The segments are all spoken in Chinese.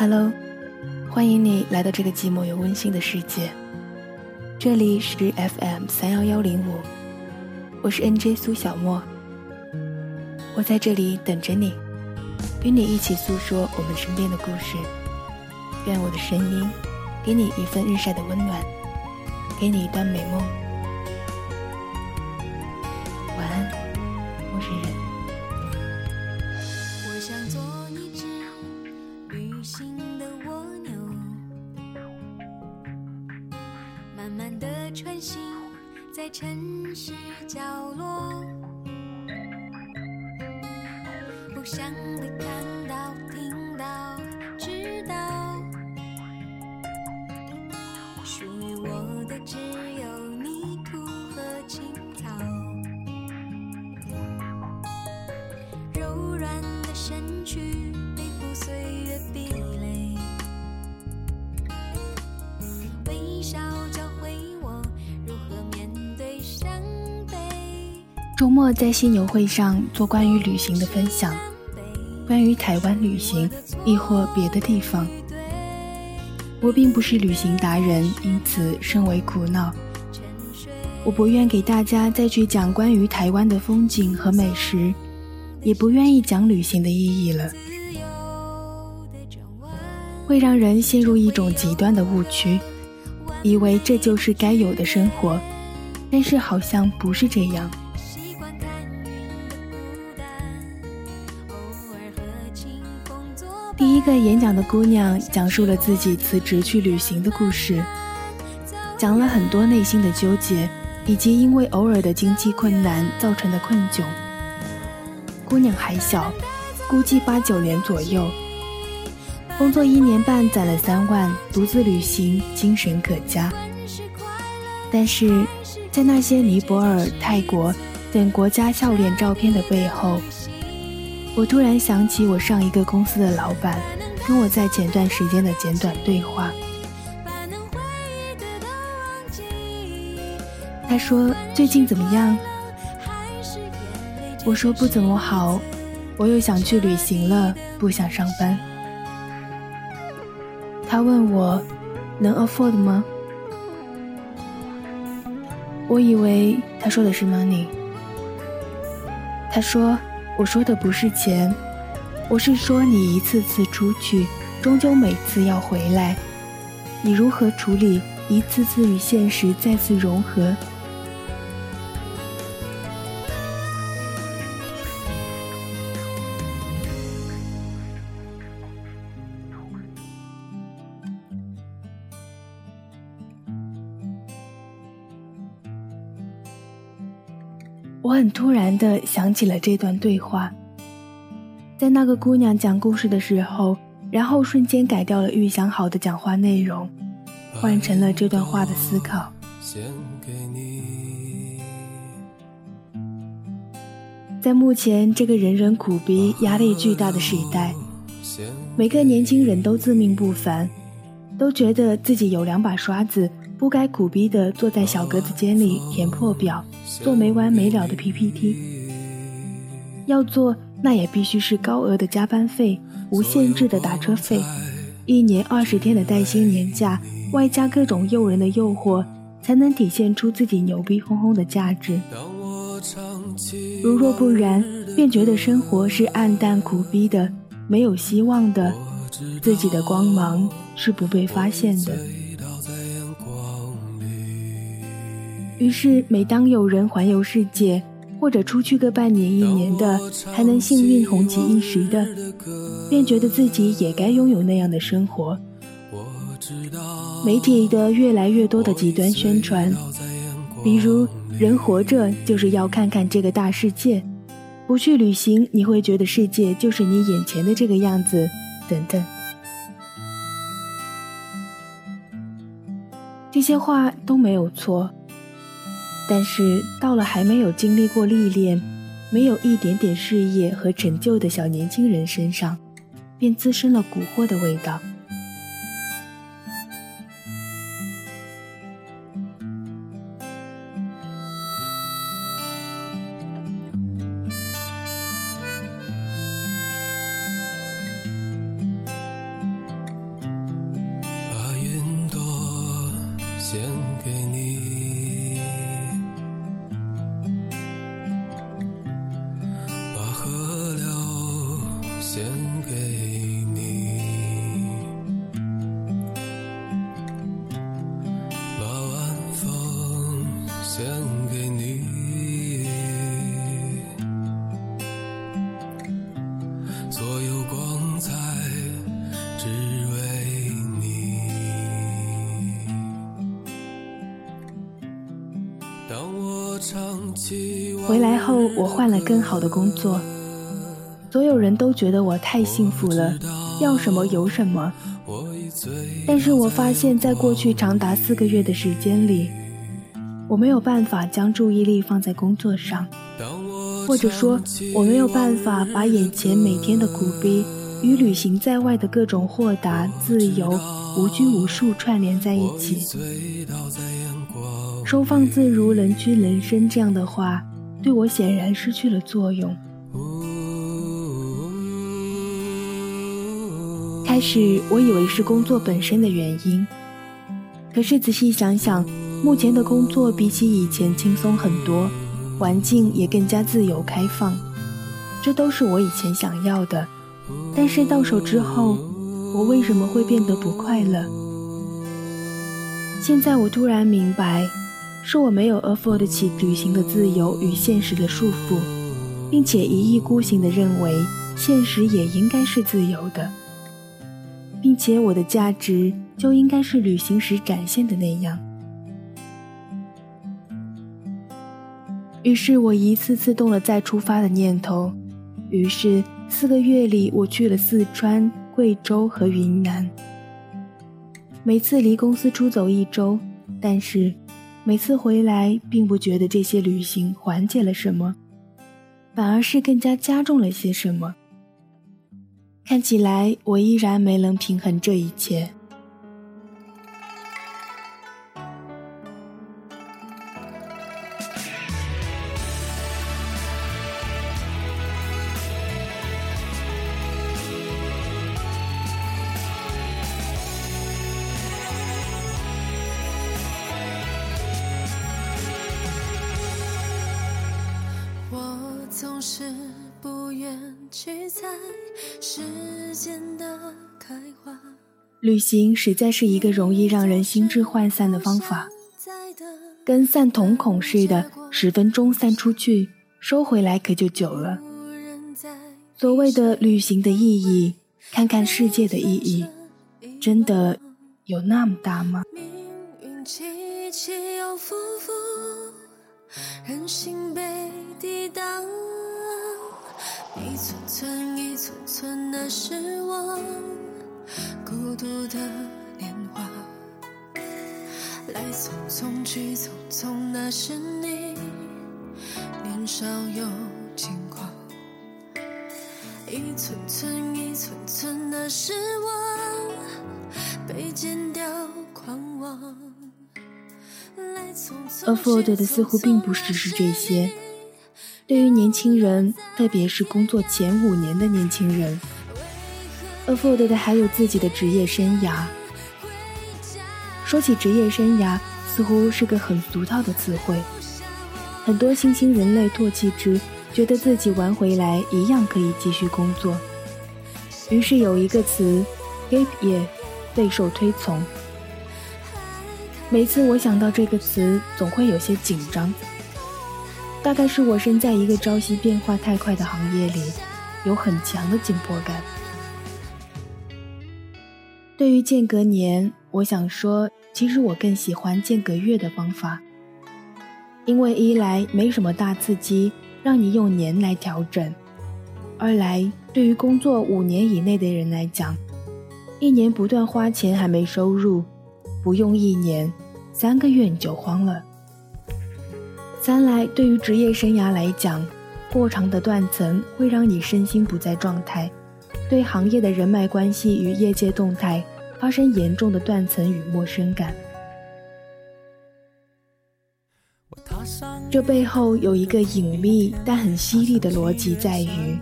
Hello，欢迎你来到这个寂寞又温馨的世界。这里是 FM 三幺幺零五，我是 NJ 苏小莫。我在这里等着你，与你一起诉说我们身边的故事。愿我的声音给你一份日晒的温暖，给你一段美梦。晚安，陌生人。心在城市角落，不想的看到、听到、知道，属于我的只有泥土和青草，柔软的身躯背负岁月壁垒，周末在犀牛会上做关于旅行的分享，关于台湾旅行，亦或别的地方。我并不是旅行达人，因此甚为苦恼。我不愿给大家再去讲关于台湾的风景和美食，也不愿意讲旅行的意义了，会让人陷入一种极端的误区，以为这就是该有的生活，但是好像不是这样。第一个演讲的姑娘讲述了自己辞职去旅行的故事，讲了很多内心的纠结，以及因为偶尔的经济困难造成的困窘。姑娘还小，估计八九年左右，工作一年半攒了三万，独自旅行，精神可嘉。但是，在那些尼泊尔、泰国等国家笑脸照片的背后。我突然想起我上一个公司的老板跟我在前段时间的简短对话。他说：“最近怎么样？”我说：“不怎么好，我又想去旅行了，不想上班。”他问我：“能 afford 吗？”我以为他说的是 money。他说。我说的不是钱，我是说你一次次出去，终究每次要回来，你如何处理一次次与现实再次融合？我很突然的想起了这段对话，在那个姑娘讲故事的时候，然后瞬间改掉了预想好的讲话内容，换成了这段话的思考。在目前这个人人苦逼、压力巨大的时代，每个年轻人都自命不凡，都觉得自己有两把刷子。不该苦逼的坐在小格子间里填破表，做没完没了的 PPT。要做，那也必须是高额的加班费、无限制的打车费、一年二十天的带薪年假，外加各种诱人的诱惑，才能体现出自己牛逼哄哄的价值。如若不然，便觉得生活是暗淡苦逼的，没有希望的，自己的光芒是不被发现的。于是，每当有人环游世界，或者出去个半年一年的，还能幸运红极一时的，便觉得自己也该拥有那样的生活。媒体的越来越多的极端宣传，比如人活着就是要看看这个大世界，不去旅行你会觉得世界就是你眼前的这个样子，等等，这些话都没有错。但是到了还没有经历过历练、没有一点点事业和成就的小年轻人身上，便滋生了蛊惑的味道。回来后，我换了更好的工作，所有人都觉得我太幸福了，要什么有什么。但是我发现，在过去长达四个月的时间里，我没有办法将注意力放在工作上，或者说，我没有办法把眼前每天的苦逼与旅行在外的各种豁达、自由、无拘无束串联在一起。收放自如、人屈人伸这样的话，对我显然失去了作用。开始我以为是工作本身的原因，可是仔细想想，目前的工作比起以前轻松很多，环境也更加自由开放，这都是我以前想要的。但是到手之后，我为什么会变得不快乐？现在我突然明白。是我没有 afford 起旅行的自由与现实的束缚，并且一意孤行地认为现实也应该是自由的，并且我的价值就应该是旅行时展现的那样。于是我一次次动了再出发的念头，于是四个月里我去了四川、贵州和云南，每次离公司出走一周，但是。每次回来，并不觉得这些旅行缓解了什么，反而是更加加重了些什么。看起来，我依然没能平衡这一切。旅行实在是一个容易让人心智涣散的方法，跟散瞳孔似的，十分钟散出去，收回来可就久了。所谓的旅行的意义，看看世界的意义，真的有那么大吗？一一寸寸的失望，孤独的年华，来匆匆去匆匆，那是你年少有轻狂。一寸寸一寸寸的失望，被剪掉狂妄。Afford 的似乎并不只是这些。对于年轻人，特别是工作前五年的年轻人，afford 的还有自己的职业生涯。说起职业生涯，似乎是个很俗套的词汇，很多新兴人类唾弃之，觉得自己玩回来一样可以继续工作。于是有一个词，gap year，备受推崇。每次我想到这个词，总会有些紧张。大概是我身在一个朝夕变化太快的行业里，有很强的紧迫感。对于间隔年，我想说，其实我更喜欢间隔月的方法，因为一来没什么大刺激，让你用年来调整；二来对于工作五年以内的人来讲，一年不断花钱还没收入，不用一年，三个月你就慌了。三来，对于职业生涯来讲，过长的断层会让你身心不在状态，对行业的人脉关系与业界动态发生严重的断层与陌生感。这背后有一个隐秘但很犀利的逻辑，在于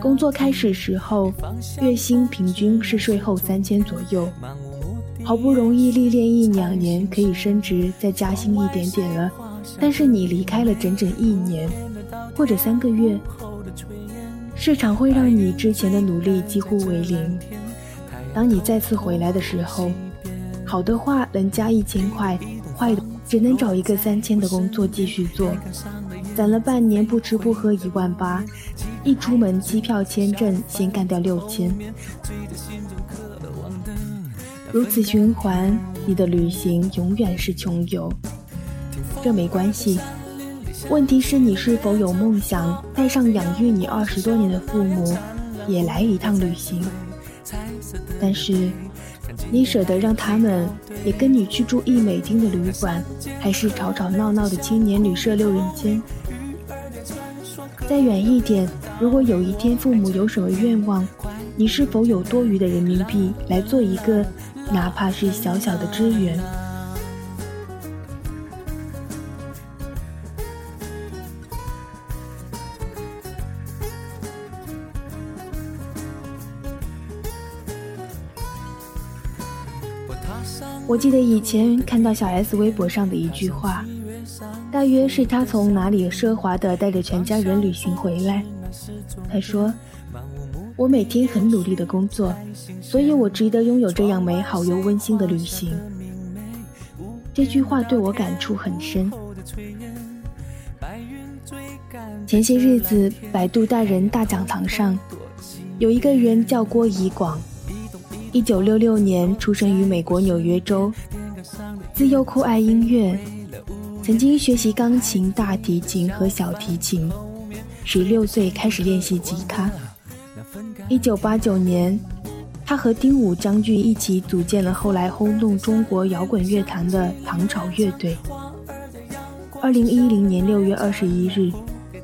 工作开始时候，月薪平均是税后三千左右，好不容易历练一两年，可以升职再加薪一点点了。但是你离开了整整一年，或者三个月，市场会让你之前的努力几乎为零。当你再次回来的时候，好的话能加一千块，坏的只能找一个三千的工作继续做。攒了半年不吃不喝一万八，一出门机票签证先干掉六千，如此循环，你的旅行永远是穷游。这没关系，问题是你是否有梦想，带上养育你二十多年的父母，也来一趟旅行？但是，你舍得让他们也跟你去住一美金的旅馆，还是吵吵闹闹的青年旅社六人间？再远一点，如果有一天父母有什么愿望，你是否有多余的人民币来做一个，哪怕是小小的支援？我记得以前看到小 S 微博上的一句话，大约是她从哪里奢华的带着全家人旅行回来。她说：“我每天很努力的工作，所以我值得拥有这样美好又温馨的旅行。”这句话对我感触很深。前些日子，百度大人大讲堂上，有一个人叫郭怡广。一九六六年出生于美国纽约州，自幼酷爱音乐，曾经学习钢琴、大提琴和小提琴。十六岁开始练习吉他。一九八九年，他和丁武将军一起组建了后来轰动中国摇滚乐坛的唐朝乐队。二零一零年六月二十一日，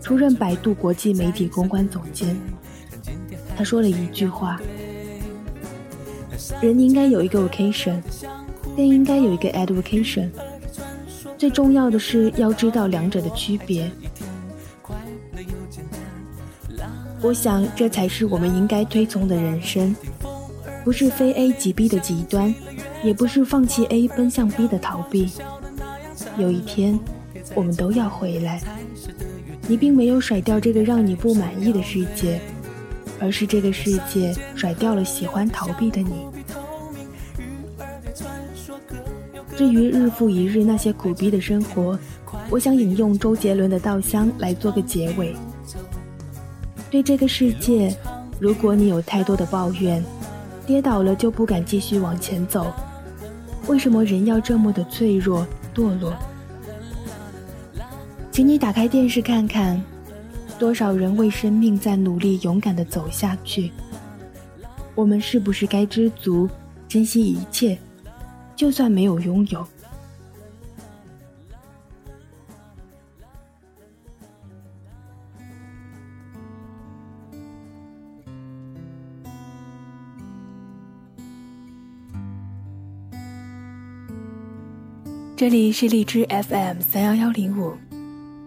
出任百度国际媒体公关总监。他说了一句话。人应该有一个 vocation，更应该有一个 education。最重要的是要知道两者的区别。我想这才是我们应该推崇的人生，不是非 A 即 B 的极端，也不是放弃 A 奔向 B 的逃避。有一天，我们都要回来。你并没有甩掉这个让你不满意的世界。而是这个世界甩掉了喜欢逃避的你。至于日复一日那些苦逼的生活，我想引用周杰伦的《稻香》来做个结尾。对这个世界，如果你有太多的抱怨，跌倒了就不敢继续往前走，为什么人要这么的脆弱堕落？请你打开电视看看。多少人为生命在努力，勇敢地走下去？我们是不是该知足，珍惜一切，就算没有拥有？这里是荔枝 FM 三幺幺零五。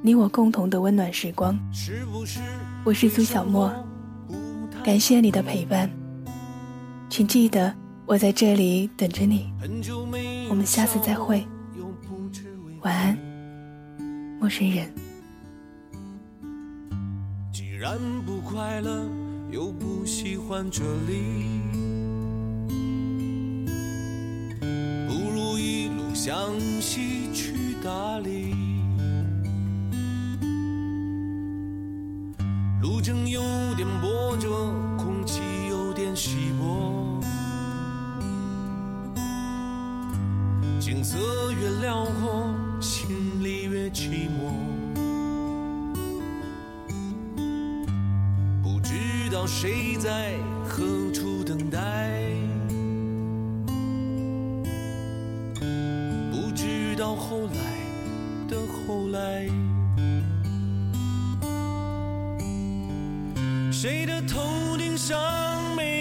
你我共同的温暖时光，我是苏小莫，感谢你的陪伴，请记得我在这里等着你，我们下次再会，晚安，陌生人。既然不快乐，又不喜欢这里，不如一路向西去大理。路程有点波折，景色越辽阔，心里越寂寞。不知道谁在何处等待，不知道后来的后来。谁的头顶上没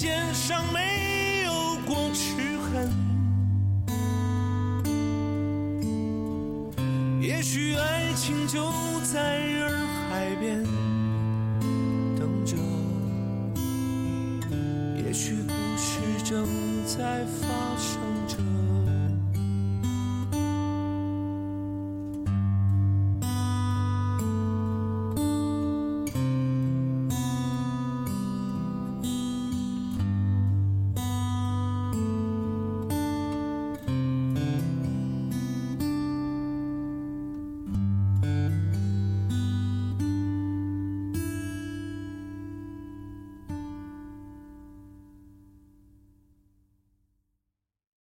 肩上没有过齿痕？也许爱情就在洱海边